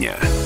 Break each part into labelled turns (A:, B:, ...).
A: дня.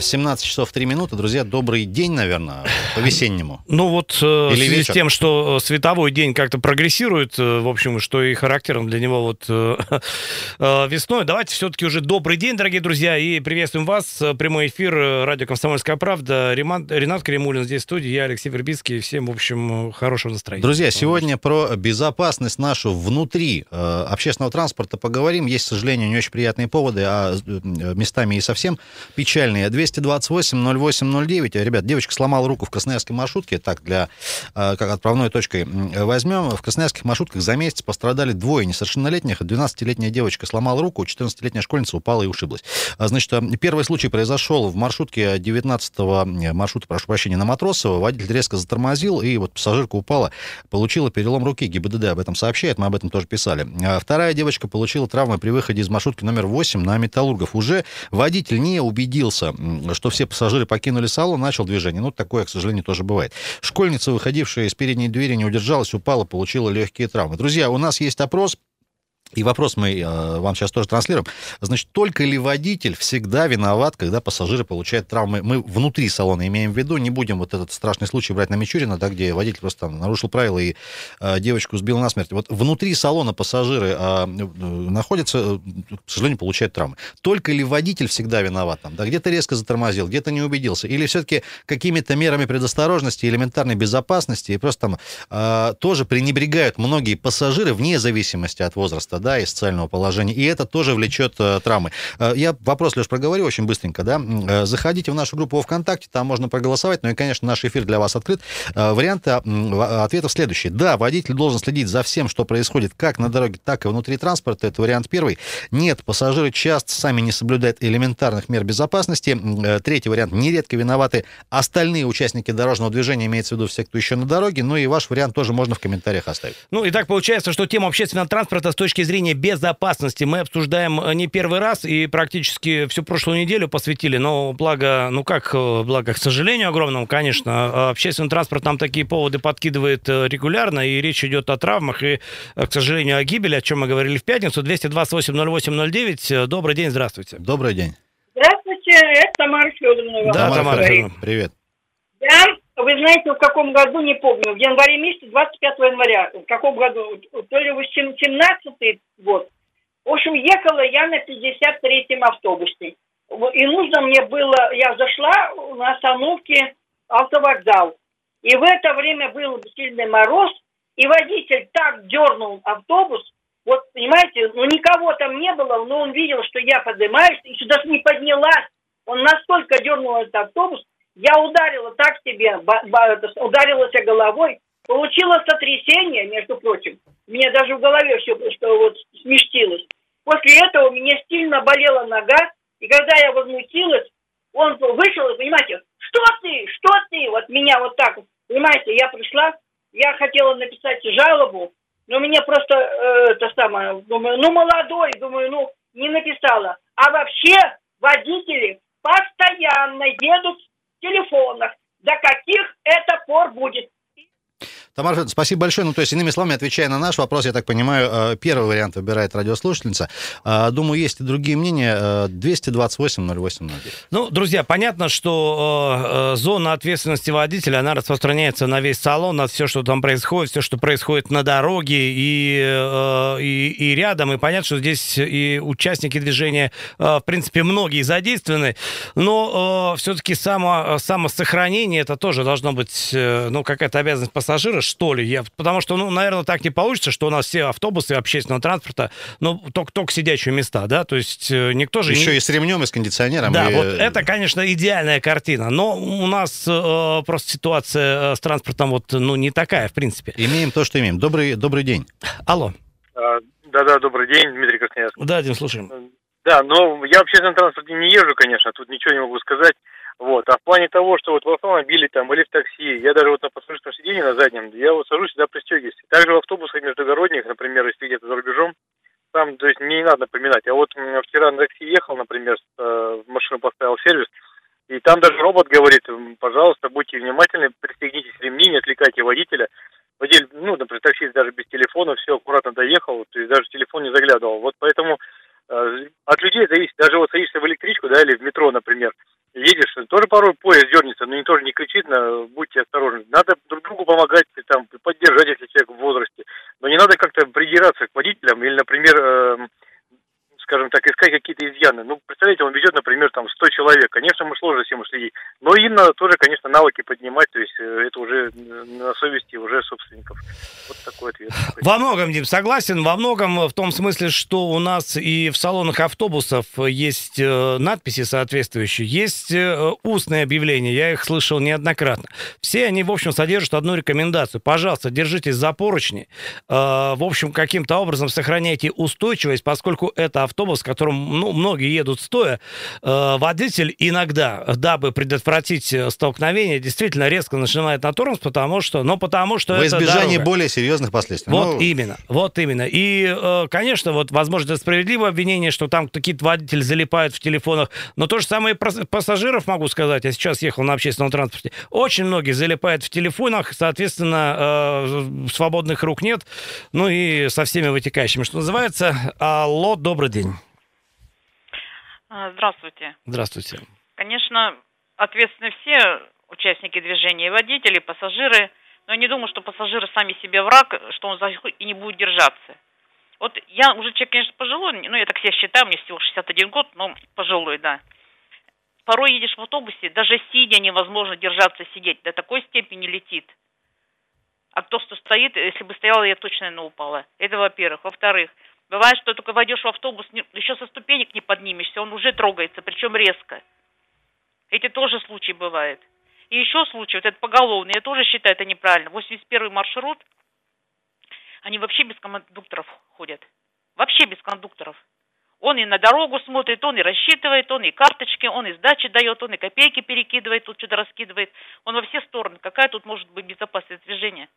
B: 17 часов 3 минуты. Друзья, добрый день, наверное, по-весеннему.
C: Ну вот э,
B: Или
C: в связи
B: вечер.
C: с тем, что э, световой день как-то прогрессирует, э, в общем, что и характерно для него вот весной, давайте все-таки уже добрый день, дорогие друзья, и приветствуем вас. Прямой эфир радио «Комсомольская правда». Реман- Ренат Кремулин здесь в студии, я Алексей Вербицкий. Всем, в общем, хорошего настроения.
B: Друзья, сегодня про безопасность нашу внутри э, общественного транспорта поговорим. Есть, к сожалению, не очень приятные поводы, а местами и совсем печальные. 228-08-09. Ребят, девочка сломала руку в красноярской маршрутке. Так, для э, как отправной точкой м, возьмем. В красноярских маршрутках за месяц пострадали двое несовершеннолетних. 12-летняя девочка сломала руку, 14-летняя школьница упала и ушиблась. А, Значит, э, первый случай произошел в маршрутке 19-го маршрута, прошу прощения, на Матросово. Водитель резко затормозил, и вот пассажирка упала, получила перелом руки. ГИБДД об этом сообщает, мы об этом тоже писали. А Вторая девочка получила травмы при выходе из маршрутки номер 8 на Металлургов. Уже водитель не убедился, что все пассажиры покинули салон, начал движение. Ну, такое, к сожалению, тоже бывает. Школьница, выходившая из передней двери, не удержалась, упала, получила легкие травмы. Друзья, у нас есть опрос, и вопрос мы э, вам сейчас тоже транслируем. Значит, только ли водитель всегда виноват, когда пассажиры получают травмы? Мы внутри салона имеем в виду, не будем вот этот страшный случай брать на Мичурина, да, где водитель просто там нарушил правила и э, девочку сбил насмерть. Вот внутри салона пассажиры э, э, находятся, э, к сожалению, получают травмы. Только ли водитель всегда виноват там? Да, где-то резко затормозил, где-то не убедился. Или все-таки какими-то мерами предосторожности, элементарной безопасности и просто там э, тоже пренебрегают многие пассажиры вне зависимости от возраста, да, и социального положения, и это тоже влечет э, травмы. Э, я вопрос, Леш, проговорю очень быстренько, да. Э, заходите в нашу группу во ВКонтакте, там можно проголосовать, ну и, конечно, наш эфир для вас открыт. Варианты м, в- ответов следующие. Да, водитель должен следить за всем, что происходит как на дороге, так и внутри транспорта, это вариант первый. Нет, пассажиры часто сами не соблюдают элементарных мер безопасности. Третий вариант, нередко виноваты остальные участники дорожного движения, имеется в виду все, кто еще на дороге, ну и ваш вариант тоже можно в комментариях оставить.
C: Ну и так получается, что тему общественного транспорта с точки зрения безопасности мы обсуждаем э, не первый раз и практически всю прошлую неделю посвятили, но благо, ну как, э, благо, к сожалению огромному, конечно, э, общественный транспорт нам такие поводы подкидывает э, регулярно, и речь идет о травмах и, к сожалению, о гибели, о чем мы говорили в пятницу. 228-08-09. Э, Добрый день, здравствуйте.
B: Добрый день.
D: Здравствуйте, это Тамара Федоровна.
C: Да,
B: Тамара
C: Тамара. Федоровна.
B: Привет.
D: Я, вы знаете, в каком году, не помню, в январе месяце, 25 января, в каком году, то ли 17 год. В общем, ехала я на 53-м автобусе. И нужно мне было, я зашла на остановке автовокзал. И в это время был сильный мороз, и водитель так дернул автобус, вот, понимаете, ну никого там не было, но он видел, что я поднимаюсь, и сюда не поднялась. Он настолько дернул этот автобус, я ударила так себе, ба- ба- это, ударилась я головой, получила сотрясение, между прочим. Меня даже в голове все что вот сместилось. После этого у меня сильно болела нога, и когда я возмутилась, он вышел, и, понимаете, что ты, что ты, вот меня вот так, понимаете, я пришла, я хотела написать жалобу, но мне просто э, это самое, думаю, ну молодой, думаю, ну не написала. А вообще водители постоянно едут телефонах. До каких это пор будет?
B: Тамара спасибо большое. Ну, то есть, иными словами, отвечая на наш вопрос, я так понимаю, э, первый вариант выбирает радиослушательница. А, Думаю, есть и другие мнения. Э, 228-08-09.
C: Ну, друзья, понятно, что э, э, зона ответственности водителя, она распространяется на весь салон, на все, что там происходит, все, что происходит на дороге и, э, и, и рядом. И понятно, что здесь и участники движения, э, в принципе, многие задействованы. Но э, все-таки само, самосохранение, это тоже должно быть, э, ну, какая-то обязанность пассажира, что ли. Я, потому что, ну, наверное, так не получится, что у нас все автобусы общественного транспорта, ну, только, только сидячие места, да, то есть э, никто же...
B: Еще
C: не-
B: и с ремнем, и с кондиционером.
C: да,
B: и-
C: вот это, конечно, идеальная картина. Но у нас э, просто ситуация э, с транспортом вот, ну, не такая, в принципе.
B: Имеем то, что имеем. Добрый, добрый день.
C: Алло.
E: А, Да-да, добрый день, Дмитрий Красноярск.
C: Да, Дим, слушаем.
E: Да, но я в общественном транспорте не езжу, конечно, тут ничего не могу сказать. Вот. А в плане того, что вот в автомобиле там или в такси, я даже вот на пассажирском сиденье на заднем, я вот сажусь всегда пристегиваюсь. Также в автобусах междугородних, например, если где-то за рубежом, там, то есть мне не надо напоминать. А вот вчера на такси ехал, например, э, в машину поставил сервис, и там даже робот говорит, пожалуйста, будьте внимательны, пристегнитесь ремни, не отвлекайте водителя. Водитель, ну, например, таксист даже без телефона, все аккуратно доехал, то есть даже телефон не заглядывал. Вот поэтому от людей зависит. Даже вот садишься в электричку, да, или в метро, например, едешь, тоже порой поезд дернется, но никто же не кричит, на, будьте осторожны. Надо друг другу помогать, там, поддержать, если человек в возрасте. Но не надо как-то придираться к водителям или, например, э, скажем так, искать какие-то изъяны. Ну, представляете, он везет, например, там 100 человек. Конечно, мы сложно всем следить. Но им надо тоже, конечно, навыки поднимать. То есть э, это уже на совести уже собственников. Вот такой ответ.
C: Во многом, Дим, согласен. Во многом в том смысле, что у нас и в салонах автобусов есть э, надписи соответствующие, есть э, устные объявления. Я их слышал неоднократно. Все они, в общем, содержат одну рекомендацию. Пожалуйста, держитесь за поручни. В общем, каким-то образом сохраняйте устойчивость, поскольку это автобус автобус, в котором ну, многие едут стоя, э, водитель иногда, дабы предотвратить э, столкновение, действительно резко нажимает на тормоз, потому что, ну, потому что
B: Во
C: это
B: избежание
C: дорога.
B: более серьезных последствий.
C: Вот
B: Ну,
C: именно, вот именно. И, э, конечно, вот, возможно, это справедливое обвинение, что там какие-то водители залипают в телефонах, но то же самое и пассажиров могу сказать. Я сейчас ехал на общественном транспорте. Очень многие залипают в телефонах, соответственно, свободных рук нет, ну и со всеми вытекающими, что называется. Алло, добрый день.
A: А, Здравствуйте.
C: Здравствуйте.
A: Конечно, ответственны все участники движения, и водители, и пассажиры. Но я не думаю, что пассажиры сами себе враг, что он за и не будет держаться. Вот я уже человек, конечно, пожилой, ну, я так себя считаю, мне всего 61 год, но пожилой, да. Порой едешь в автобусе, даже сидя невозможно держаться, сидеть. До такой степени летит. А кто что стоит, если бы стояла, я точно, наверное, упала. Это во-первых. Во-вторых, бывает, что только войдешь в автобус, еще со ступенек не поднимешься, он уже трогается, причем резко. Эти тоже случаи бывают. И еще случай, вот этот поголовный, я тоже считаю это неправильно. 81 маршрут, они вообще без кондукторов ходят. Вообще без кондукторов. Он и на дорогу смотрит, он и рассчитывает, он и карточки, он и сдачи дает, он и копейки перекидывает, тут что-то раскидывает. Он во все стороны. Какая тут может быть безопасность движения?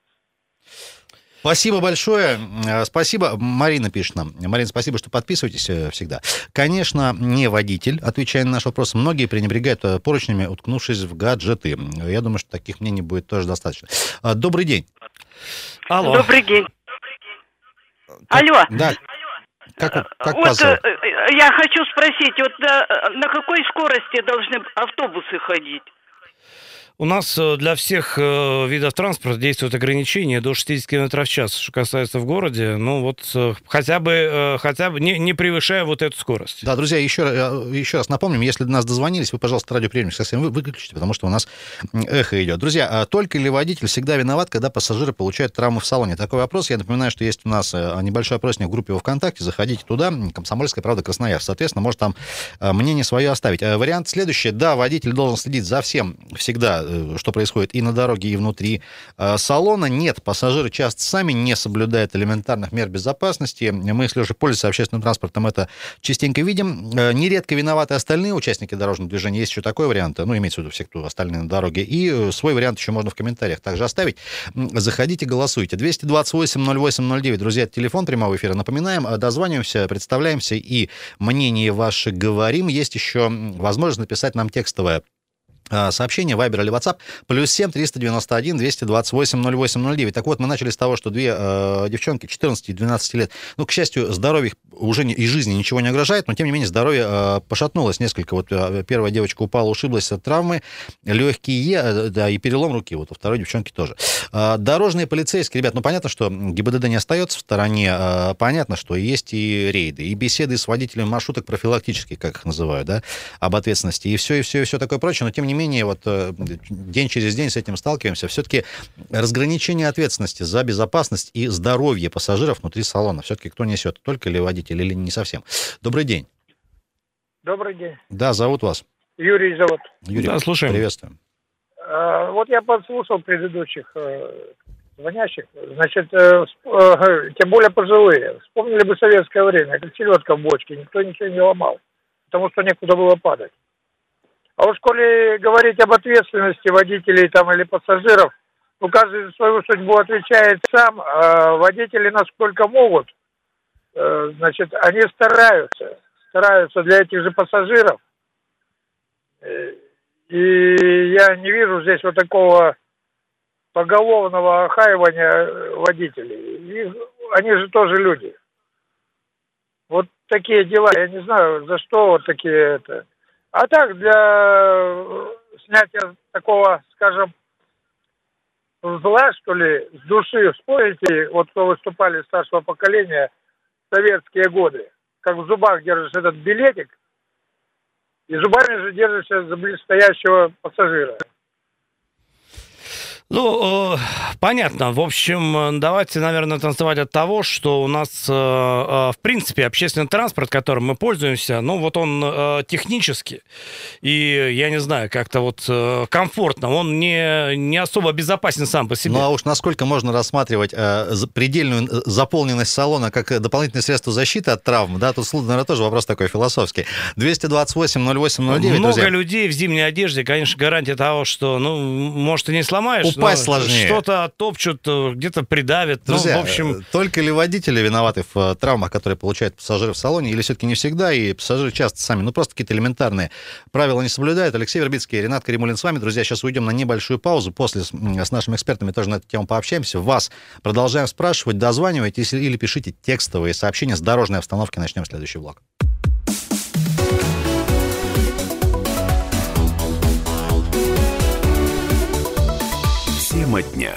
B: Спасибо большое. Э, Спасибо. Марина пишет нам. Марина, спасибо, что подписываетесь э, всегда. Конечно, не водитель, отвечая на наш вопрос. Многие пренебрегают э, поручнями, уткнувшись в гаджеты. Я думаю, что таких мнений будет тоже достаточно. Добрый день.
C: Алло.
F: Добрый день. Алло.
B: Да. Как, как
F: вот э, я хочу спросить, вот на, на какой скорости должны автобусы ходить?
C: У нас э, для всех э, видов транспорта действуют ограничения до 60 км в час. Что касается в городе, ну вот э, хотя бы, хотя бы не, не превышая вот эту скорость.
B: Да, друзья, еще, еще раз напомним, если до нас дозвонились, вы, пожалуйста, радиоприемник совсем вы- выключите, потому что у нас эхо идет. Друзья, а только ли водитель всегда виноват, когда пассажиры получают травмы в салоне? Такой вопрос. Я напоминаю, что есть у нас небольшой опросник в группе ВКонтакте. Заходите туда, Комсомольская правда Красноярск. Соответственно, может там мнение свое оставить. Вариант следующий. Да, водитель должен следить за всем всегда, что происходит и на дороге, и внутри э, салона. Нет, пассажиры часто сами не соблюдают элементарных мер безопасности. Мы, если уже пользуемся общественным транспортом, это частенько видим. Э, Нередко виноваты остальные участники дорожного движения. Есть еще такой вариант, ну, имеется в виду все, кто остальные на дороге. И э, свой вариант еще можно в комментариях также оставить. Заходите, голосуйте. 228-08-09, друзья, телефон прямого эфира. Напоминаем, э, дозваниваемся, представляемся и мнение ваше говорим. Есть еще возможность написать нам текстовое сообщение, Вайбер или WhatsApp, плюс 7 391 228 08 09. Так вот, мы начали с того, что две э, девчонки 14 и 12 лет, ну, к счастью, здоровье уже не, и жизни ничего не угрожает, но, тем не менее, здоровье э, пошатнулось несколько. Вот э, первая девочка упала, ушиблась от травмы, легкие, э, да, и перелом руки, вот у второй девчонки тоже. А, Дорожные полицейские, ребят, ну, понятно, что ГИБДД не остается в стороне, а, понятно, что есть и рейды, и беседы с водителями маршруток профилактические, как их называют, да, об ответственности, и все, и все, и все такое прочее, но, тем не менее, вот э, день через день с этим сталкиваемся. Все-таки разграничение ответственности за безопасность и здоровье пассажиров внутри салона. Все-таки кто несет, только ли водитель или не совсем. Добрый день.
G: Добрый день.
B: Да, зовут вас.
G: Юрий зовут.
B: Юрий,
C: Да, слушаем.
B: приветствуем.
G: Э, Вот я подслушал предыдущих э, звонящих. Значит, э, тем более пожилые. Вспомнили бы советское время, как селедка в бочке. Никто ничего не ломал, потому что некуда было падать. А уж коли говорить об ответственности водителей там или пассажиров, ну, каждый за свою судьбу отвечает сам. А водители, насколько могут, э, значит, они стараются. Стараются для этих же пассажиров. Э, И я не вижу здесь вот такого поголовного охаивания водителей. И они же тоже люди. Вот такие дела, я не знаю, за что вот такие это. А так, для э, снятия такого, скажем, зла, что ли, с души, вспомните, вот кто выступали старшего поколения, советские годы, как в зубах держишь этот билетик, и зубами же держишься за близстоящего пассажира.
C: Ну, э, понятно. В общем, давайте, наверное, танцевать от того, что у нас, э, э, в принципе, общественный транспорт, которым мы пользуемся, ну, вот он э, технически и, я не знаю, как-то вот э, комфортно, он не, не особо безопасен сам по себе.
B: Ну, а уж насколько можно рассматривать э, предельную э, заполненность салона как э, дополнительное средство защиты от травм, да, тут, наверное, тоже вопрос такой философский. 228-08-09,
C: Много
B: друзья.
C: людей в зимней одежде, конечно, гарантия того, что, ну, может, и не сломаешь,
B: Упасть
C: но
B: сложнее.
C: что-то оттопчут, э, где-то придавят.
B: Друзья,
C: ну, в общем,
B: э, только ли водители виноваты в э, травмах, которые получают пассажиры в салоне, или все-таки не всегда, и пассажиры часто сами, ну, просто какие-то элементарные правила не соблюдают. Алексей Вербицкий, Ренат Каримулин с вами. Друзья, сейчас уйдем на небольшую паузу. После с, с нашими экспертами тоже на эту тему пообщаемся. Вас продолжаем спрашивать, дозванивайтесь или пишите текстовые сообщения с дорожной обстановки. Начнем следующий блок.
H: Тема дня.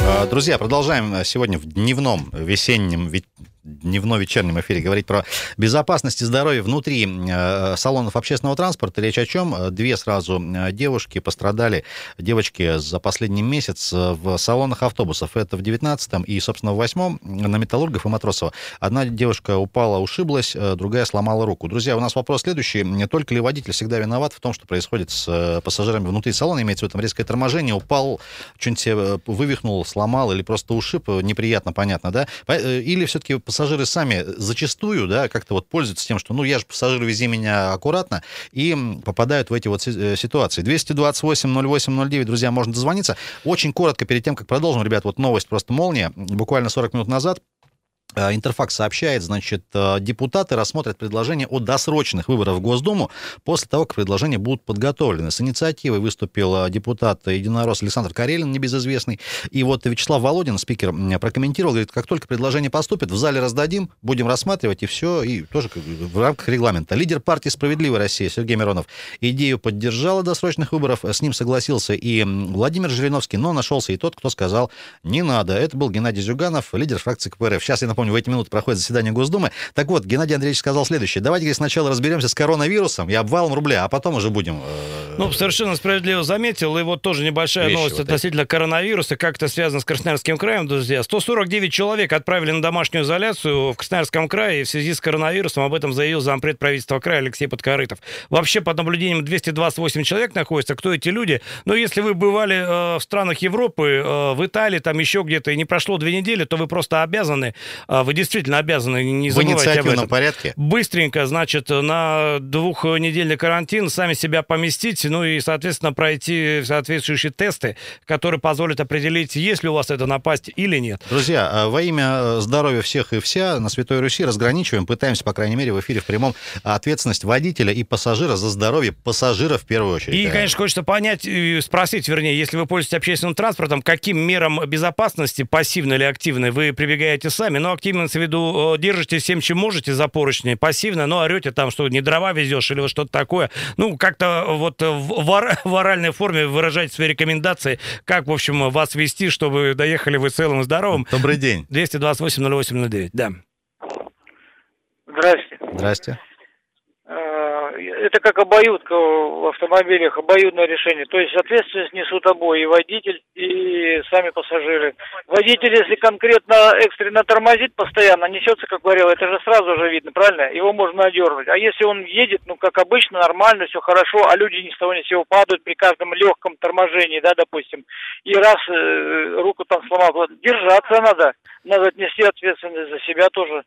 B: А, Друзья, продолжаем э, сегодня в дневном, весеннем, ве- дневно-вечернем эфире говорить про безопасность и здоровье внутри э, салонов общественного транспорта. Речь о чем? Две сразу э, девушки пострадали, девочки за последний месяц э, в салонах автобусов. Это в 19-м и, собственно, в 8-м на Металлургов и Матросова. Одна девушка упала, ушиблась, другая сломала руку. Друзья, у нас вопрос следующий. Не только ли водитель всегда виноват в том, что происходит с пассажирами внутри салона, имеется в виду резкое торможение, упал, что-нибудь себе вывихнул, сломал или просто ушиб, неприятно, понятно, да? Или все-таки пассажиры сами зачастую, да, как-то вот пользуются тем, что, ну, я же пассажир, вези меня аккуратно, и попадают в эти вот э, ситуации. 228-08-09, друзья, можно дозвониться. Очень коротко перед тем, как продолжим, ребят, вот новость просто молния. Буквально 40 минут назад Интерфакс сообщает, значит, э, депутаты рассмотрят предложение о досрочных выборах в Госдуму после того, как предложения будут подготовлены. С инициативой выступил э, депутат единорос Александр Карелин, небезызвестный. И вот Вячеслав Володин, спикер, прокомментировал, говорит, как только предложение поступит, в зале раздадим, будем рассматривать, и все, и тоже в рамках регламента. Лидер партии «Справедливая Россия» Сергей Миронов идею поддержал досрочных выборов, с ним согласился и Владимир Жириновский, но нашелся и тот, кто сказал, не надо. Это был Геннадий Зюганов, лидер фракции КПРФ. Сейчас, я напомню, в эти минуты проходит заседание Госдумы. Так вот, Геннадий Андреевич сказал следующее. Давайте говорит, сначала разберемся с коронавирусом и обвалом рубля, а потом уже будем... э,
C: Ну, совершенно справедливо заметил. И вот тоже небольшая
B: Вещи
C: новость
B: вот эти.
C: относительно коронавируса. Как это связано с Красноярским краем, друзья? 149 человек отправили на домашнюю изоляцию в Красноярском крае в связи с коронавирусом. Об этом заявил зампред правительства края Алексей Подкорытов. Вообще, под наблюдением 228 человек находится. Кто эти люди? Ну, если вы бывали э, в странах Европы, э, в Италии, там еще где-то, и не прошло две недели, то вы просто обязаны, э, вы действительно обязаны, не
B: в
C: забывайте об этом
B: порядке.
C: быстренько, значит, на двухнедельный карантин, сами себя поместить, ну и, соответственно, пройти соответствующие тесты, которые позволят определить, есть ли у вас эта напасть или нет.
B: Друзья, э, во имя э, здоровья всех и вся на Святой Руси разграничиваем, пытаемся, по крайней мере, в эфире в прямом ответственность водителя и пассажира за здоровье пассажира в первую очередь.
C: И, конечно, хочется понять, спросить, вернее, если вы пользуетесь общественным транспортом, каким мерам безопасности, пассивно или активно, вы прибегаете сами? Ну, активно, имеется в виду, держите всем, чем можете за поручни, пассивно, но орете там, что не дрова везешь или что-то такое. Ну, как-то вот в, ор- в оральной форме выражать свои рекомендации, как, в общем, вас вести, чтобы доехали вы целым и здоровым.
B: Добрый день.
C: 228-08-09, да.
E: Здрасте.
B: Здрасте.
E: Это как обоюдка в автомобилях, обоюдное решение. То есть ответственность несут обои, и водитель, и сами пассажиры. Водитель, если конкретно экстренно тормозит постоянно, несется, как говорил, это же сразу же видно, правильно? Его можно одернуть. А если он едет, ну, как обычно, нормально, все хорошо, а люди ни с того ни с сего падают при каждом легком торможении, да, допустим, и раз э, руку там сломал, держаться надо, надо отнести ответственность за себя тоже.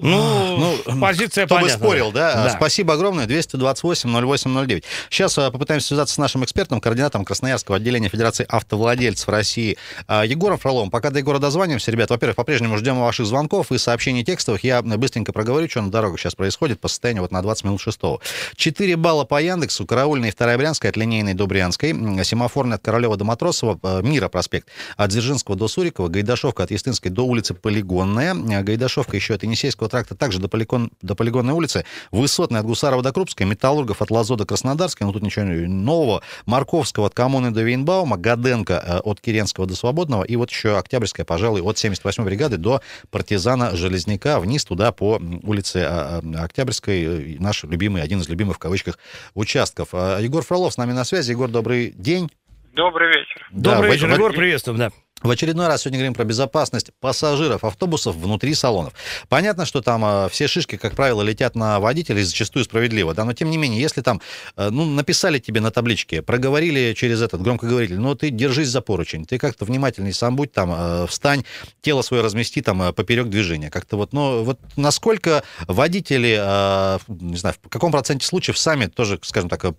C: Ну, позиция
B: Кто бы
C: понятна.
B: спорил, да?
C: Да.
B: Спасибо огромное. 228-08-09. Сейчас а, попытаемся связаться с нашим экспертом, координатором Красноярского отделения Федерации автовладельцев России а, Егором Фроловым. Пока до Егора дозваниваемся, ребят, во-первых, по-прежнему ждем ваших звонков и сообщений текстовых. Я быстренько проговорю, что на дорогах сейчас происходит по состоянию вот на 20 минут шестого. 4 балла по Яндексу, Караульная и Вторая Брянская от линейной до Брянской, Семафорная от Королева до Матросова, э, Мира проспект от Дзержинского до Сурикова, Гайдашовка от Естинской до улицы Полигонная, э, Гайдашовка еще от Енисейского тракта, также до, Полигон, до Полигонной улицы, Высотная от Гусарова до Крупской, Металлургов от Лазо до Краснодарской, ну тут ничего нового, Марковского от Коммуны до Вейнбаума, Гаденко э, от Киренского до Свободного, и вот еще Октябрьская, пожалуй, от 78-й бригады до партизана Железняка, вниз туда по улице а, а, Октябрьской, э, наш любимый, один из любимых в кавычках участков. А, Егор Фролов с нами на связи. Егор, добрый день.
E: Добрый вечер.
B: Да,
C: Добрый вечер, Егор, приветствуем, да.
B: В очередной раз сегодня говорим про безопасность пассажиров автобусов внутри салонов. Понятно, что там э, все шишки, как правило, летят на водителей, зачастую справедливо, да, но тем не менее, если там, э, ну, написали тебе на табличке, проговорили через этот громкоговоритель, ну, ты держись за поручень, ты как-то внимательней сам будь там, э, встань, тело свое размести там э, поперек движения, как-то вот, ну, вот насколько водители, э, не знаю, в каком проценте случаев сами тоже, скажем так, э,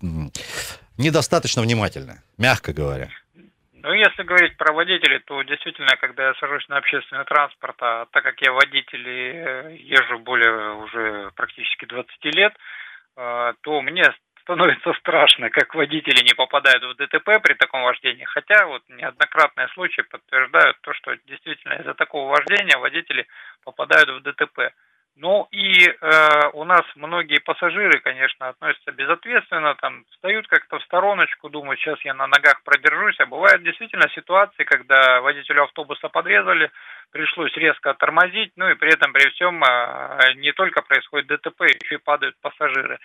B: недостаточно внимательны, мягко говоря.
I: Ну, если говорить про водителей, то действительно, когда я сажусь на общественный транспорт, а так как я водитель и э, езжу более уже практически 20 лет, э, то мне становится страшно, как водители не попадают в ДТП при таком вождении. Хотя вот неоднократные случаи подтверждают то, что действительно из-за такого вождения водители попадают в ДТП. Ну и э, у нас многие пассажиры, конечно, относятся безответственно, там встают как-то в стороночку, думают, сейчас я на ногах продержусь, а бывают действительно ситуации, когда водителю автобуса подрезали, пришлось резко тормозить, ну и при этом при всем э, не только происходит ДТП, еще и падают пассажиры.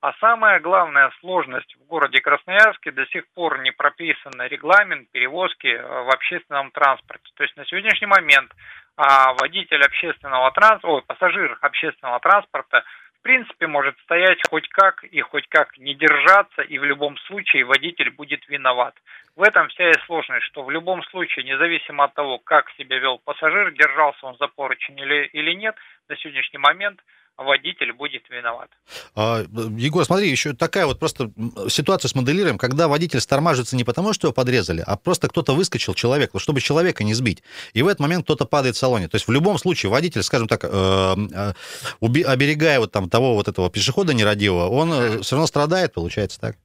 I: А самая главная сложность в городе Красноярске до сих пор не прописан регламент перевозки э, в общественном транспорте. То есть на сегодняшний момент а водитель общественного транспорта, пассажир общественного транспорта в принципе может стоять хоть как и хоть как не держаться, и в любом случае водитель будет виноват. В этом вся и сложность, что в любом случае, независимо от того, как себя вел пассажир, держался он за поручень или, или нет, на сегодняшний момент водитель будет виноват.
B: А, Егор, смотри, еще такая вот просто м, ситуацию смоделируем, когда водитель стормаживается не потому, что его подрезали, а просто кто-то выскочил, человек, чтобы человека не сбить. И в этот момент кто-то падает в салоне. То есть в любом случае водитель, скажем так, э, э, оберегая вот там того вот этого пешехода нерадивого, он все равно страдает, получается так?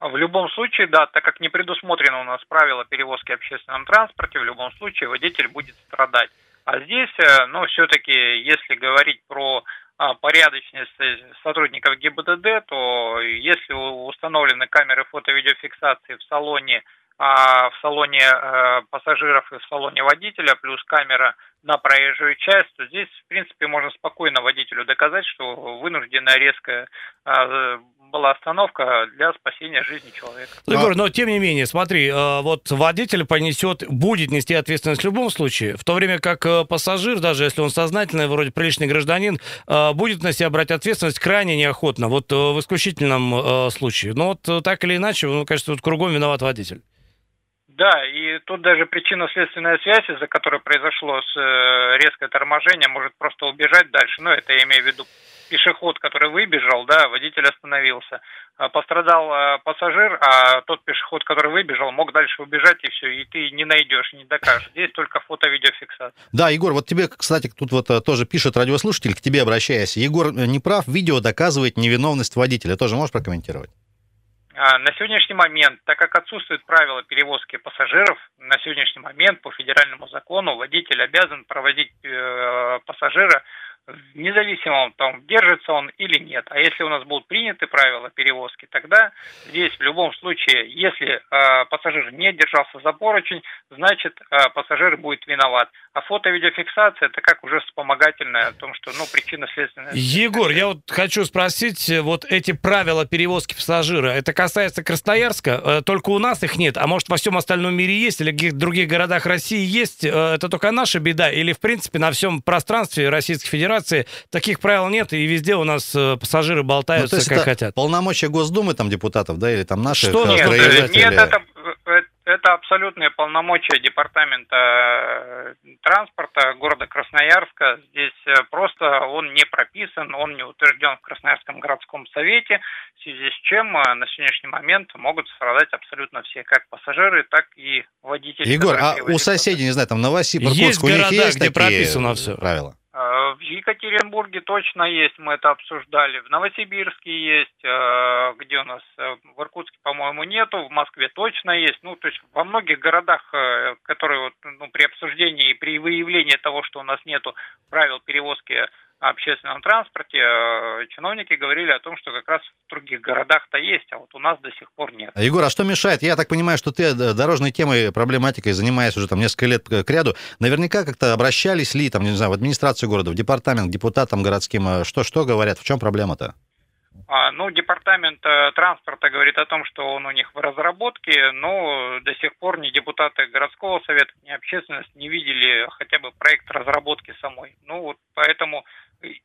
I: В любом случае, да, так как не предусмотрено у нас правила перевозки в общественном транспорте, в любом случае водитель будет страдать. А здесь, э, ну, все-таки, если говорить про а, порядочность э, сотрудников ГИБДД, то если установлены камеры фото-видеофиксации в салоне, а, в салоне э, пассажиров и в салоне водителя, плюс камера на проезжую часть, то здесь, в принципе, можно спокойно водителю доказать, что вынужденная резкая а, была остановка для спасения жизни человека.
C: Ну, Егор, но тем не менее, смотри, э, вот водитель понесет, будет нести ответственность в любом случае, в то время как э, пассажир, даже если он сознательный, вроде приличный гражданин, э, будет на себя брать ответственность крайне неохотно, вот в исключительном случае. Но вот так или иначе, ну, конечно, тут кругом виноват водитель.
I: Да, и тут даже причинно-следственная связь, из-за которой произошло с, резкое торможение, может просто убежать дальше. Ну, это я имею в виду пешеход, который выбежал, да, водитель остановился. А Пострадал э, пассажир, а тот пешеход, который выбежал, мог дальше убежать, и все, и ты не найдешь, не докажешь. Здесь только фото-видеофиксация.
B: Да, Егор, вот тебе, кстати, тут вот э, тоже пишет радиослушатель, к тебе обращаясь. Егор э, не прав, видео доказывает невиновность водителя. Тоже можешь прокомментировать?
I: А, На сегодняшний момент, так как отсутствует правило перевозки пассажиров, на сегодняшний момент по федеральному закону водитель обязан проводить э, пассажира независимо того, держится он или нет. А если у нас будут приняты правила перевозки, тогда здесь в любом случае, если э, пассажир не держался за поручень, значит э, пассажир будет виноват. А фото-видеофиксация это как уже вспомогательное о том, что ну причинно-следственная.
C: Егор, я вот хочу спросить, э, вот эти правила перевозки пассажира, это касается Красноярска, э, только у нас их нет, а может во всем остальном мире есть, или в каких-то других городах России есть, Э, это только наша беда, или в принципе на всем пространстве Российской Федерации таких правил нет, и везде у нас э, пассажиры
B: Ну,
C: болтаются
B: то есть
C: как
B: это
C: хотят.
B: полномочия Госдумы там депутатов, да, или там наших
C: Что
B: э,
I: Нет, нет, это, э, это абсолютные полномочия департамента транспорта города Красноярска. Здесь просто он не прописан, он не утвержден в Красноярском городском совете, в связи с чем на сегодняшний момент могут страдать абсолютно все, как пассажиры, так и водители.
B: Егор, а у соседей, не знаю, там Новосибирск,
C: Есть
B: у них
C: города,
B: есть
C: где
B: такие
C: прописано всё.
B: правила?
I: Э, В Екатеринбурге точно есть, мы это обсуждали. В Новосибирске есть, э, где у нас, э, в Иркутске, по-моему, нету, в Москве точно есть. Ну, то есть во многих городах, которые вот, ну, при обсуждении и при выявлении того, что у нас нету правил перевозки общественном транспорте, э, чиновники говорили о том, что как раз в других городах-то есть, а вот у нас до сих пор нет.
B: А, Егор, а что мешает? Я так понимаю, что ты э, дорожной темой, проблематикой занимаешься уже там несколько лет к ряду. Наверняка как-то обращались ли, там, не знаю, в администрацию города, в департамент, к депутатам городским, э, что, что говорят, в чем проблема-то?
I: А, Ну, департамент э, транспорта говорит о том, что он у них в разработке, но до сих пор ни депутаты городского совета, ни общественность не видели хотя бы проект разработки самой. Ну, вот поэтому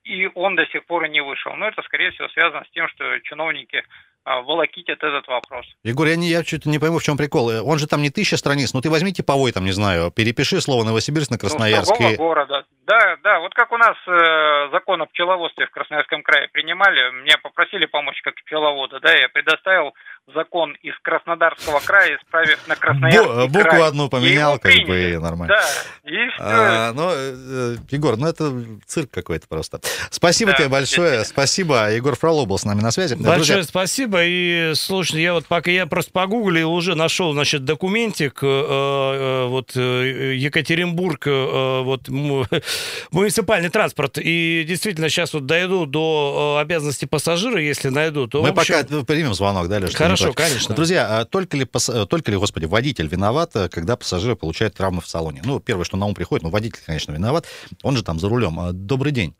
I: и- он до сих пор и не вышел. Но это, скорее всего, связано с тем, что чиновники волокитят этот вопрос.
B: Егор, я, не, я что-то не пойму, в чем прикол. Э, Он же там не тысяча страниц, ну ты возьми типовой, там, не знаю, перепиши слово Новосибирск на
I: Ну, с
B: Красноярск.
I: другого
B: и-
I: города. Да, да, вот как у нас э, закон о пчеловодстве в Красноярском крае принимали, меня попросили помочь как пчеловода, да, я предоставил закон из Краснодарского края, исправив на Красноярский
B: Бу- букву
I: край.
B: одну поменял, как бы,
I: приняли.
B: нормально.
I: Да, и все.
B: А, ну, э, Егор, ну это цирк какой-то просто. Спасибо
I: Да,
B: тебе большое,
I: действительно.
B: спасибо. Егор Фролов был с нами на связи.
C: Большое
B: Друзья,
C: спасибо. И слушай, я вот пока я просто погуглил, уже нашел, значит, документик, э, э, вот э, Екатеринбург, э, вот му- муниципальный транспорт. И действительно сейчас вот дойду до э, обязанностей пассажира, если найду, то
B: мы
C: общем,
B: пока примем звонок, да, Леша?
C: Хорошо,
B: Не
C: конечно.
B: Друзья, а только ли, э, только ли, господи, водитель виноват, э, когда пассажиры получают травмы в салоне? Ну, первое, что на ум приходит, ну, водитель, конечно, виноват, он же там за рулем. А, Добрый день.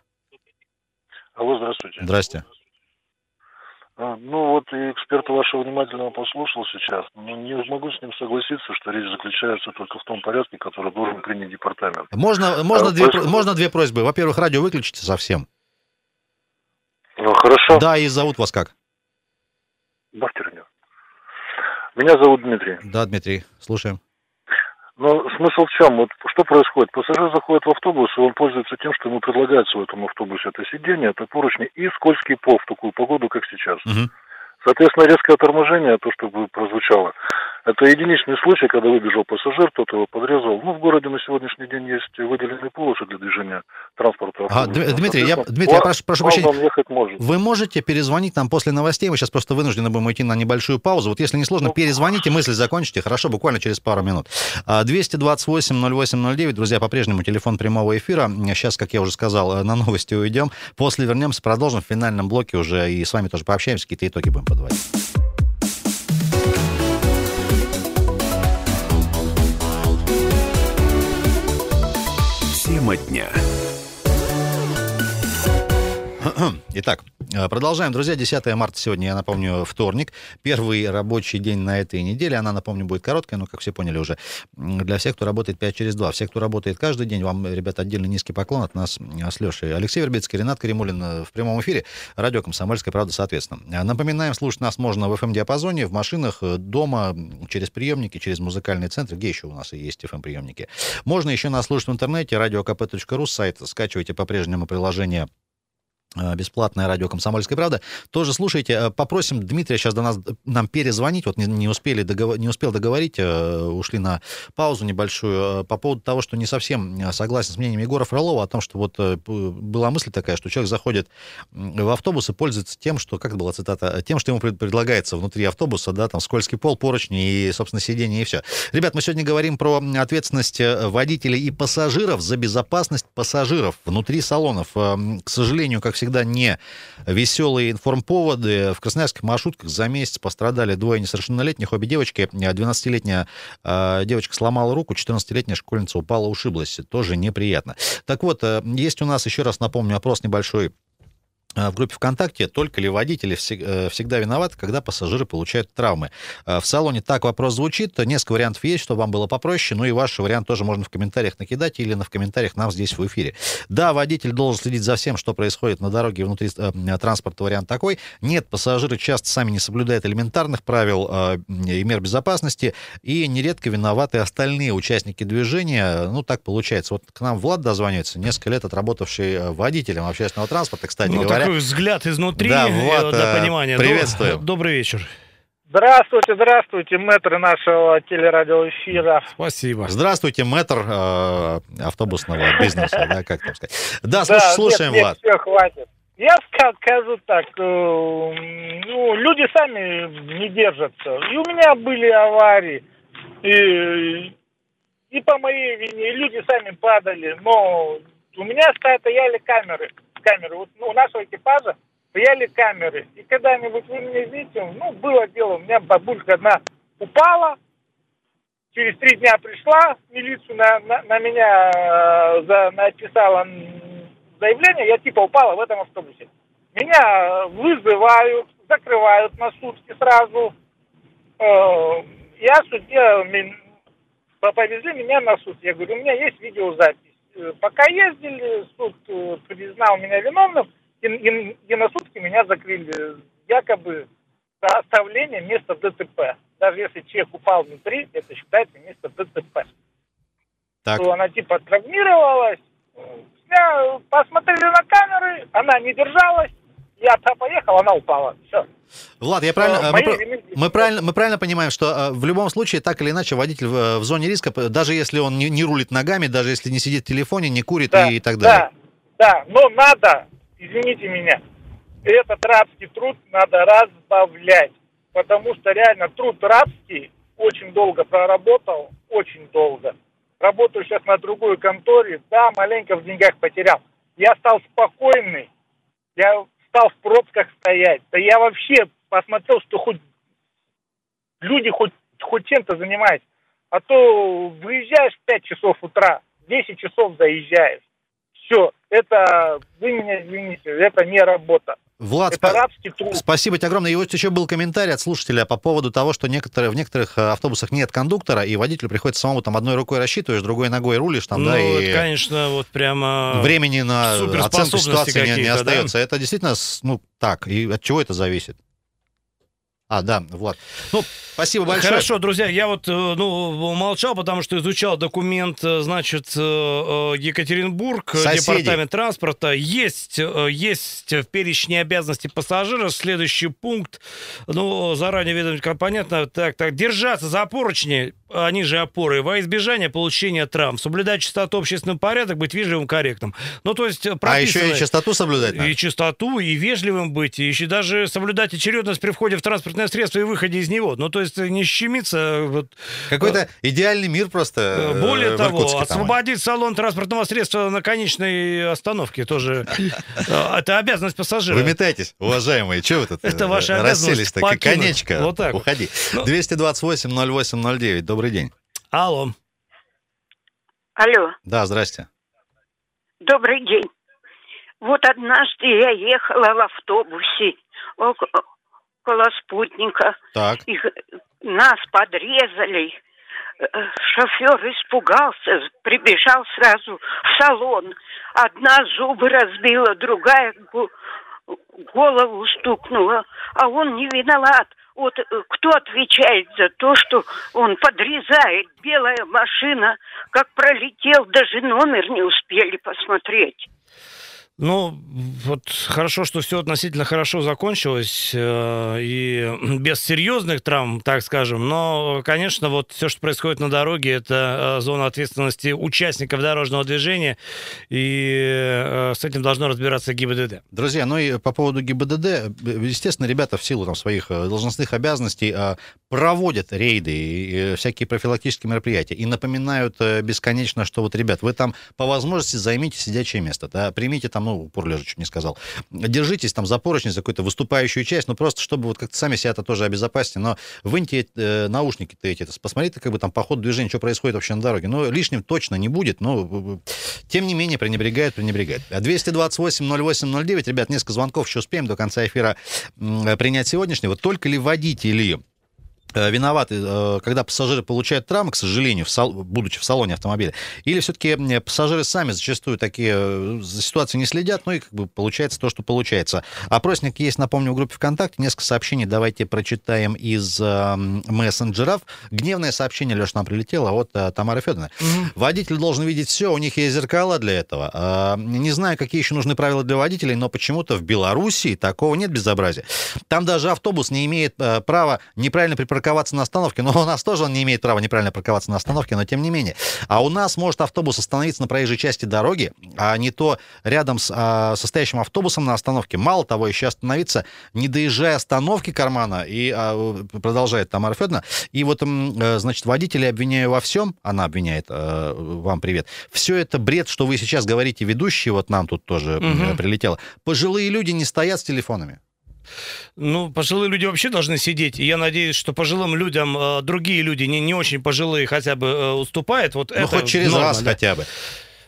J: Алло, здравствуйте.
B: Здрасте.
J: А, Ну вот и эксперта вашего внимательно послушал сейчас, но не могу с ним согласиться, что речь заключается только в том порядке, который должен принять департамент.
B: Можно, можно,
J: А,
B: две,
J: происходит-
B: про- можно две просьбы. Во-первых, радио выключите совсем.
J: Ну хорошо,
B: Да, и зовут вас как?
J: Бахтерню. Меня зовут Дмитрий.
B: Да, Дмитрий, слушаем.
J: Но смысл в чем? Вот что происходит? Пассажир заходит в автобус, и он пользуется тем, что ему предлагается в этом автобусе это сиденье, это поручни и скользкий пол в такую погоду, как сейчас.
B: Мгм.
J: Соответственно, резкое торможение, то, что бы прозвучало, это единичный случай, когда выбежал пассажир, кто-то его подрезал. Ну, в городе на сегодняшний день есть выделенные полосы для движения транспорта.
B: А, Дмитрий, я- Дмитрий, я прошу- прошу прощения. Вы можете перезвонить нам после новостей? Мы сейчас просто вынуждены будем идти на небольшую паузу. Вот если не сложно,
J: Ну,
B: перезвоните, мысль закончите. Хорошо, буквально через пару минут. А, 228-08-09, друзья, по-прежнему телефон прямого эфира. Сейчас, как я уже сказал, э, на новости уйдем. После вернемся, продолжим в финальном блоке уже и с вами тоже пообщаемся, какие-то итоги будем подводить.
H: Тема дня.
B: Итак, продолжаем, друзья. 10 марта сегодня, я напомню, вторник. Первый рабочий день на этой неделе. Она, напомню, будет короткая, но, как все поняли уже, для всех, кто работает 5 через 2. Все, кто работает каждый день, вам, ребята, отдельно низкий поклон от нас э, с Лешей. Алексей Вербицкий, Ренат Каримулин э, в прямом эфире. Радио «Комсомольская правда», соответственно. Э, Напоминаем, слушать нас можно в FM-диапазоне, в машинах, э, дома, через приемники, через музыкальный центр. Где еще у нас и есть FM-приемники? Можно еще нас слушать в интернете, radiokp.ru, сайт. Скачивайте по-прежнему приложение э, бесплатное радио «Комсомольская правда». Тоже слушайте. Э, Попросим Дмитрия сейчас до нас, нам перезвонить. Вот не, не успели договор, не успел договорить, э, ушли на паузу небольшую. Э, По поводу того, что не совсем э, согласен с мнением Егора Фролова о том, что вот э, была мысль такая, что человек заходит в автобус и пользуется тем, что, как это была цитата, тем, что ему пред- предлагается внутри автобуса, да, там скользкий пол, поручни и, собственно, сиденье и все. Ребят, мы сегодня говорим про ответственность э, водителей и пассажиров за безопасность пассажиров внутри салонов. К сожалению, как всегда, не веселые информповоды. В красноярских маршрутках за месяц пострадали двое несовершеннолетних, обе девочки. 12-летняя э, девочка сломала руку, 14-летняя школьница упала, ушиблась. Тоже неприятно. Так вот, э, есть у нас, еще раз напомню, опрос небольшой в группе ВКонтакте, только ли водители всегда виноваты, когда пассажиры получают травмы. В салоне так вопрос звучит, несколько вариантов есть, чтобы вам было попроще, ну и ваш вариант тоже можно в комментариях накидать или на в комментариях нам здесь в эфире. Да, водитель должен следить за всем, что происходит на дороге внутри э, транспорта, вариант такой. Нет, пассажиры часто сами не соблюдают элементарных правил э, и мер безопасности, и нередко виноваты остальные участники движения. Ну, так получается. Вот к нам Влад дозванивается, несколько лет отработавший э, водителем общественного транспорта, кстати
C: ну,
B: говоря.
C: Такой взгляд изнутри да, Влад, для понимания.
B: Приветствую.
C: Добрый вечер.
G: Здравствуйте, здравствуйте, мэтр нашего телерадиоэфира.
C: Спасибо.
B: Здравствуйте, мэтр э, автобусного бизнеса, да, как там сказать. Да, слуш, да слушаем.
G: Нет, все, хватит. Я скажу так, э, ну, люди сами не держатся. И у меня были аварии, и, и по моей вине, и люди сами падали, но у меня стояли камеры, камеры. Вот, ну, у нашего экипажа стояли камеры. И когда-нибудь вы меня видите, ну, было дело, у меня бабулька одна упала, через три дня пришла милицию, на, на, на меня э, за, написала заявление, я типа упала в этом автобусе. Меня вызывают, закрывают на сутки сразу. Э, я судья, повезли меня на суд. Я говорю, у меня есть видеозапись. Э, пока ездили, суд э, признал меня виновным, и, и, и на сутки меня закрыли якобы за оставление места ДТП. Даже если человек упал внутри, это считается место ДТП. Так. То она типа травмировалась, я посмотрели на камеры, она не держалась, я поехал, она упала. Все.
B: Влад, я правильно, мы, мы, правильно, мы правильно понимаем, что э, в любом случае, так или иначе, водитель в, в зоне риска, даже если он не, не рулит ногами, даже если не сидит в телефоне, не курит да, и, и так далее.
G: Да, да, но надо извините меня, этот рабский труд надо разбавлять, потому что реально труд рабский очень долго проработал, очень долго. Работаю сейчас на другой конторе, да, маленько в деньгах потерял. Я стал спокойный, я стал в пробках стоять. Да я вообще посмотрел, что хоть люди хоть, хоть чем-то занимаются. А то выезжаешь в 5 часов утра, 10 часов заезжаешь все, это, вы меня извините, это не работа.
B: Влад, это рабский труд. спасибо тебе огромное. И вот еще был комментарий от слушателя по поводу того, что некоторые, в некоторых э, автобусах нет кондуктора, и водителю приходится самому там одной рукой рассчитываешь, другой ногой рулишь там,
C: ну,
B: да,
C: и... это, конечно, вот прямо...
B: Времени на оценку ситуации не, не остается. Да? Это действительно, ну, так. И от чего это зависит? А, да, Влад. Ну, спасибо большое.
C: Хорошо, друзья, я вот, э, ну, молчал, потому что изучал документ, э, значит, э, Екатеринбург, Соседи. департамент транспорта. Есть, есть в перечне обязанностей пассажира следующий пункт, ну, заранее видно, понятно, так, так, держаться за поручни, они же опоры, во избежание получения травм, соблюдать чистоту, общественный порядок, быть вежливым, корректным. Ну, то есть...
B: А еще и чистоту соблюдать надо.
C: И чистоту, и вежливым быть, и еще даже соблюдать очередность при входе в транспорт транспортное средство и выходе из него. Ну, то есть не щемиться... Вот,
B: Какой-то э, идеальный мир просто
C: э, Более того, Иркутске, освободить там. салон транспортного средства на конечной остановке тоже. Э, это обязанность пассажира.
B: Вы метайтесь, уважаемые. Чего вы тут Это ваша расселись так? Конечка, вот так уходи. 228-08-09, ну. Добрый день.
C: Алло.
K: Алло.
B: Да, здрасте.
K: Добрый день. Вот однажды я ехала в автобусе около спутника.
B: Так.
K: Их, нас подрезали. Э, шофер испугался, прибежал сразу в салон. Одна зубы разбила, другая голову стукнула, а он не виноват. Вот э, кто отвечает за то, что он подрезает белая машина, как пролетел, даже номер не успели посмотреть.
C: Ну, вот хорошо, что все относительно хорошо закончилось э, и без серьезных травм, так скажем. Но, конечно, вот все, что происходит на дороге, это э, зона ответственности участников дорожного движения, и э, с этим должно разбираться ГИБДД.
B: Друзья, ну и по поводу ГИБДД, естественно, ребята в силу там, своих э, должностных обязанностей э, проводят рейды и всякие профилактические мероприятия и напоминают э, бесконечно, что вот, ребят, вы там по возможности займите сидячее место, да, примите там ну, упор лежа чуть не сказал. Держитесь там за поручни, за какую-то выступающую часть, ну, просто чтобы вот как-то сами себя это тоже обезопасите, но выньте э, наушники-то эти, посмотрите, как бы там по ходу движения, что происходит вообще на дороге. Ну, лишним точно не будет, но тем не менее пренебрегают, пренебрегают. 228-08-09, ребят, несколько звонков еще успеем до конца эфира принять сегодняшнего. Только ли водители Э, виноваты, э, когда пассажиры получают травмы, к сожалению, в сал... будучи в салоне автомобиля, или все-таки пассажиры сами зачастую такие э, за ситуацией не следят, ну и как бы получается то, что получается. Опросник есть, напомню, в группе ВКонтакте, несколько сообщений давайте прочитаем из э, мессенджеров. Гневное сообщение, Леша, нам прилетело от э, Тамары Федоровны. Угу. Водитель должен видеть все, у них есть зеркала для этого. Э, не знаю, какие еще нужны правила для водителей, но почему-то в Беларуси такого нет безобразия. Там даже автобус не имеет э, права неправильно припарковаться парковаться на остановке, но у нас тоже он не имеет права неправильно парковаться на остановке, но тем не менее. А у нас может автобус остановиться на проезжей части дороги, а не то рядом с а, состоящим автобусом на остановке. Мало того, еще остановиться, не доезжая остановки кармана, и а, продолжает Тамара Федоровна, и вот, э, значит, водителей обвиняю во всем, она обвиняет, а, вам привет, все это бред, что вы сейчас говорите, ведущий, вот нам тут тоже угу. прилетело. Пожилые люди не стоят с телефонами.
C: Ну, пожилые люди вообще должны сидеть. И я надеюсь, что пожилым людям э, другие люди, не, не очень пожилые, хотя бы э, уступают. Вот
B: ну,
C: это
B: хоть через норма, раз да. хотя бы.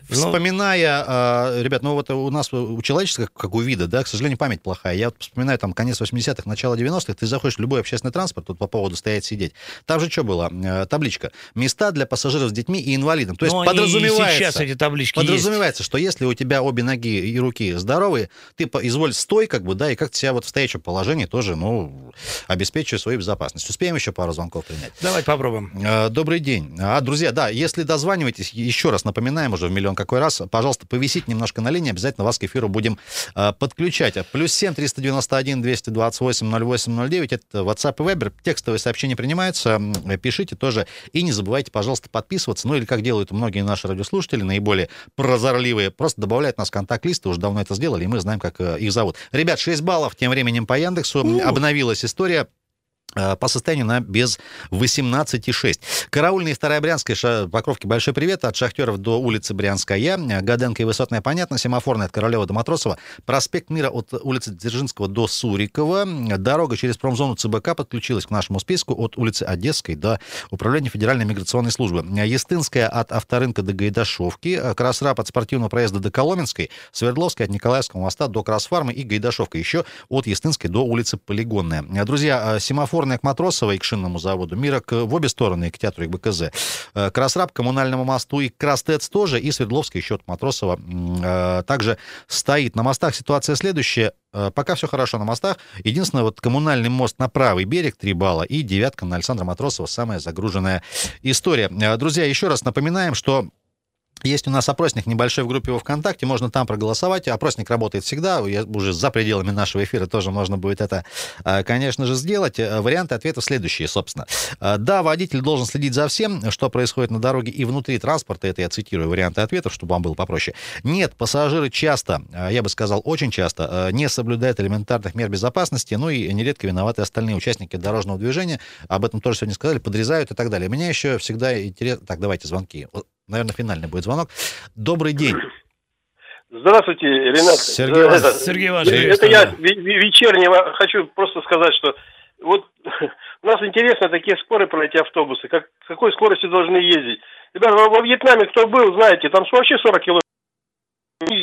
B: Ну, Вспоминая, э, ребят, ну вот у нас, у человечества, как у вида, да, к сожалению, память плохая. Я вот вспоминаю там конец 80-х, начало 90-х, ты заходишь в любой общественный транспорт, тут по поводу стоять, сидеть. Там же что было? Э, табличка. Места для пассажиров с детьми и инвалидом. То есть Но подразумевается...
C: сейчас эти таблички
B: Подразумевается,
C: есть.
B: что если у тебя обе ноги и руки здоровые, ты изволь стой, как бы, да, и как-то себя вот в стоячем положении тоже, ну, обеспечивай свою безопасность. Успеем еще пару звонков принять?
C: Давайте попробуем.
B: Добрый день. А, друзья, да, если дозваниваетесь, еще раз напоминаем уже в миллион какой раз, пожалуйста, повисите немножко на линии, обязательно вас к эфиру будем э, подключать. Плюс 7 391 228 0809, это WhatsApp и Viber, текстовые сообщения принимаются, пишите тоже. И не забывайте, пожалуйста, подписываться, ну или как делают многие наши радиослушатели, наиболее прозорливые, просто добавляют нас в контакт-листы, уже давно это сделали, и мы знаем, как э, их зовут. Ребят, 6 баллов тем временем по Яндексу, обновилась история. Э, по состоянию на без 18,6. Караульная и Вторая Брянская, ша, Покровки, большой привет. От Шахтеров до улицы Брянская. Гаденка и Высотная, понятно. Семафорная от Королева до Матросова. Проспект Мира от улицы Дзержинского до Сурикова. Дорога через промзону ЦБК подключилась к нашему списку от улицы Одесской до Управления Федеральной миграционной службы. Естинская от Авторынка до Гайдашовки. Красрап от спортивного проезда до Коломенской. Свердловская от Николаевского моста до Красфармы и Гайдашовка. Еще от Естинской до улицы Полигонная. Друзья, семафор Опорная к Матросовой, к шинному заводу, Мирок в обе стороны, к театру и к БКЗ. Э, Красраб к коммунальному мосту и Крастец тоже, и Свердловский от Матросова э, также стоит. На мостах ситуация следующая. Э, пока все хорошо на мостах. Единственное, вот коммунальный мост на правый берег 3 балла и девятка на Александра Матросова самая загруженная история. Друзья, еще раз напоминаем, что есть у нас опросник небольшой в группе во ВКонтакте, можно там проголосовать. Опросник работает всегда, уже за пределами нашего эфира тоже можно будет это, а, конечно же, сделать. Э, варианты ответов следующие, собственно. Э, да, водитель должен следить за всем, что происходит на дороге и внутри транспорта. Это я цитирую варианты ответов, чтобы вам было попроще. Нет, пассажиры часто, э, я бы сказал, очень часто не соблюдают элементарных мер безопасности, ну и нередко виноваты остальные участники дорожного движения. Об этом тоже сегодня сказали, подрезают и так далее. Меня еще всегда интересно... Так, давайте звонки. Наверное, финальный будет звонок. Добрый день.
L: Здравствуйте, Ренат.
B: Сергей, это,
C: Сергей Иванович.
L: Это я вечернего хочу просто сказать, что вот у нас интересно такие споры про эти автобусы, как, с какой скоростью должны ездить. Ребята, во, во Вьетнаме кто был, знаете, там вообще 40 километров.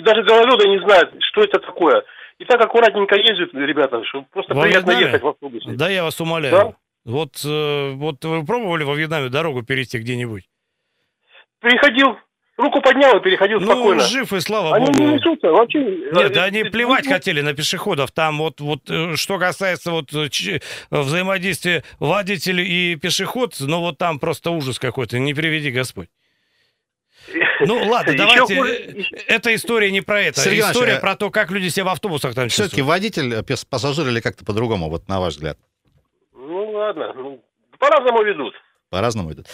L: Даже гололеда не знают, что это такое. И так аккуратненько ездят, ребята, что просто во приятно Вьетнаме? ехать в автобусе.
C: Да, я вас умоляю. Да? Вот, э, вот вы пробовали во Вьетнаме дорогу перейти где-нибудь?
L: Переходил, руку поднял и переходил
C: ну,
L: спокойно.
C: жив и слава
L: они
C: богу.
L: Они не несутся, вообще.
C: Нет, да они плевать хотели на пешеходов. Там вот, вот э, что касается вот э, взаимодействия водитель и пешеход, ну вот там просто ужас какой-то, не приведи Господь. Ну ладно, давайте. Эта история не про это. Сергей история а... про то, как люди себя в автобусах там
B: Все-таки водитель, пассажир или как-то по-другому, вот на ваш взгляд?
L: Ну ладно, ну, по-разному ведут.
B: По-разному ведут.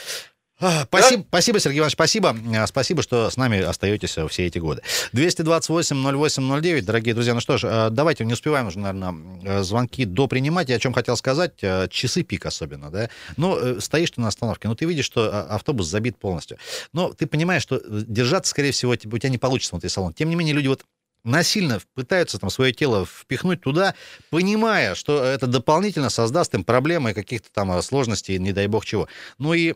B: Спасибо, да? спасибо, Сергей Иванович, спасибо. А, спасибо, что с нами остаетесь все эти годы. 228-08-09, дорогие друзья. Ну что ж, а, давайте, не успеваем уже, наверное, звонки до принимать. Я о чем хотел сказать. А, часы пик особенно, да. Ну, э, стоишь ты на остановке, ну, ты видишь, что автобус забит полностью. Но ты понимаешь, что держаться, скорее всего, у тебя не получится внутри салона. Тем не менее, люди вот насильно пытаются там свое тело впихнуть туда, понимая, что это дополнительно создаст им проблемы каких-то там э, сложностей, не дай бог чего. Ну и,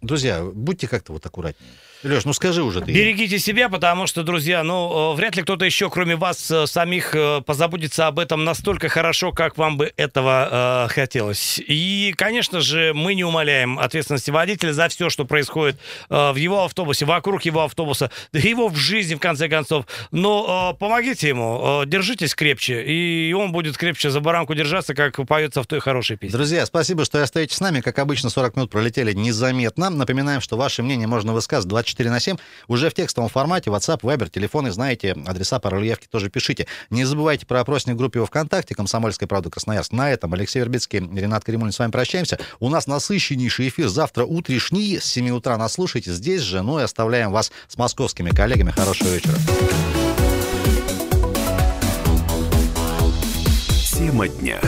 B: друзья, будьте как-то вот аккуратнее. Леш, ну скажи уже ты.
C: Берегите себя, потому что, друзья, ну, э, вряд ли кто-то еще, кроме вас э, самих, э, позаботится об этом настолько хорошо, как вам бы этого э, хотелось. И, конечно же, мы не умаляем ответственности водителя за все, что происходит э, в его автобусе, вокруг его автобуса, да его в жизни, в конце концов. Но э, помогите ему, э, держитесь крепче, и он будет крепче за баранку держаться, как поется в той хорошей песне.
B: Друзья, спасибо, что остаетесь с нами. Как обычно, 40 минут пролетели незаметно. Напоминаем, что ваше мнение можно высказывать 24 на 7 уже в текстовом формате. WhatsApp, Viber, телефоны, знаете, адреса, пароли тоже пишите. Не забывайте про опросник в группе ВКонтакте «Комсомольская правда Красноярск». На этом Алексей Вербицкий, Ренат Кремулин с вами прощаемся. У нас насыщеннейший эфир завтра утрешний с 7 утра нас слушайте здесь же. Ну и оставляем вас с московскими коллегами. Хорошего вечера.
H: Тема дня.